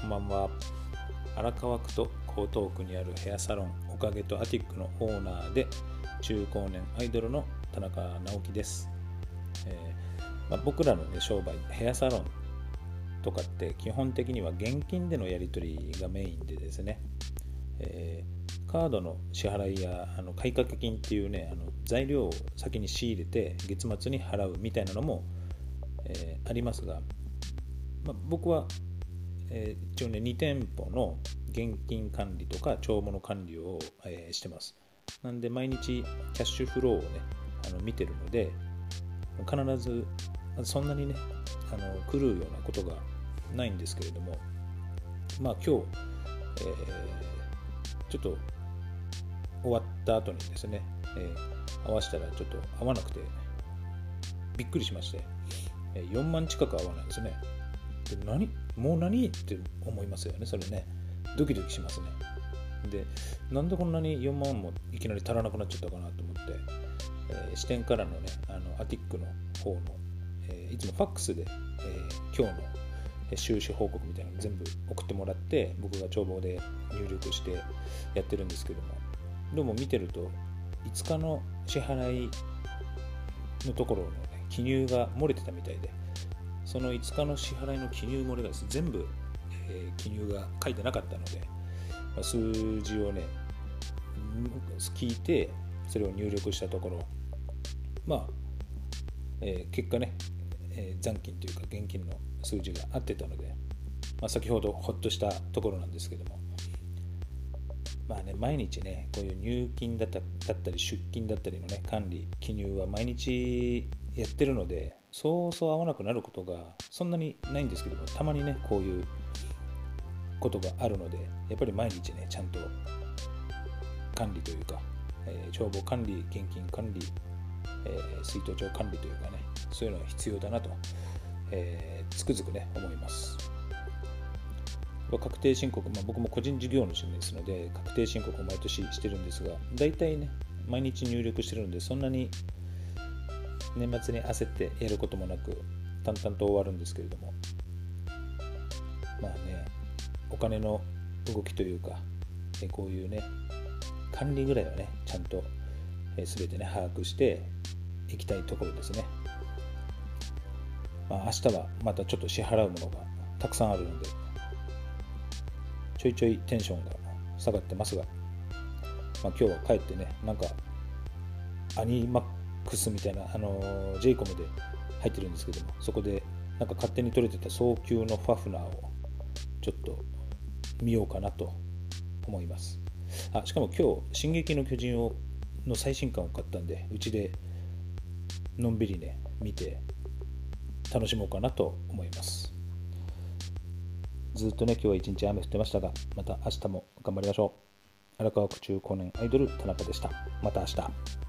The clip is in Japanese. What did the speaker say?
こんばんは。荒川区と江東区にあるヘアサロンおかげとアティックのオーナーで中高年アイドルの田中直樹です、えー、まあ、僕らの、ね、商売ヘアサロンとかって基本的には現金でのやり取りがメインでですね、えー、カードの支払いやあの買掛金っていうねあの材料を先に仕入れて月末に払うみたいなのも、えー、ありますが、まあ、僕はえー、一応ね2店舗の現金管理とか帳簿の管理を、えー、してます。なんで毎日キャッシュフローをねあの見てるので必ずそんなにねあの狂うようなことがないんですけれどもまあ今日、えー、ちょっと終わった後にですね、えー、合わせたらちょっと合わなくてびっくりしまして4万近く合わないですね。で何？もう何って思いますよねそれね。ドキドキしますね。でなんでこんなに4万もいきなり足らなくなっちゃったかなと思って、えー、支店からのねあのアティックの方の、えー、いつもファックスで、えー、今日の収支報告みたいなの全部送ってもらって僕が帳簿で入力してやってるんですけどもどうも見てると5日の支払いのところの、ね、記入が漏れてたみたいでその5日の支払いの記入漏れがです、ね、全部、えー、記入が書いてなかったので、まあ、数字をね聞いてそれを入力したところまあ、えー、結果ね、えー、残金というか現金の数字が合ってたので、まあ、先ほどほっとしたところなんですけども。まあね毎日ねこういう入金だっただったり出金だったりのね管理記入は毎日やってるのでそうそう合わなくなることがそんなにないんですけどもたまにねこういうことがあるのでやっぱり毎日ねちゃんと管理というか、えー、帳簿管理現金管理、えー、水筒帳管理というかねそういうのが必要だなと、えー、つくづくね思います。確定申告、まあ、僕も個人事業主ですので確定申告を毎年してるんですが大体ね毎日入力してるのでそんなに年末に焦ってやることもなく淡々と終わるんですけれども。まあねお金の動きというかこういうね管理ぐらいはねちゃんと全てね把握していきたいところですね。まあ明日はまたちょっと支払うものがたくさんあるのでちょいちょいテンションが下がってますが、まあ、今日は帰ってねなんかアニマックスみたいな、あの j イコムで入ってるんですけどもそこでなんか勝手に取れてた早急のファフナーをちょっと見ようかなと思います。あしかも今日「進撃の巨人を」の最新刊を買ったんでうちでのんびりね見て楽しもうかなと思います。ずっとね今日は一日雨降ってましたがまた明日も頑張りましょう。荒川区中高年アイドル田中でした。また明日。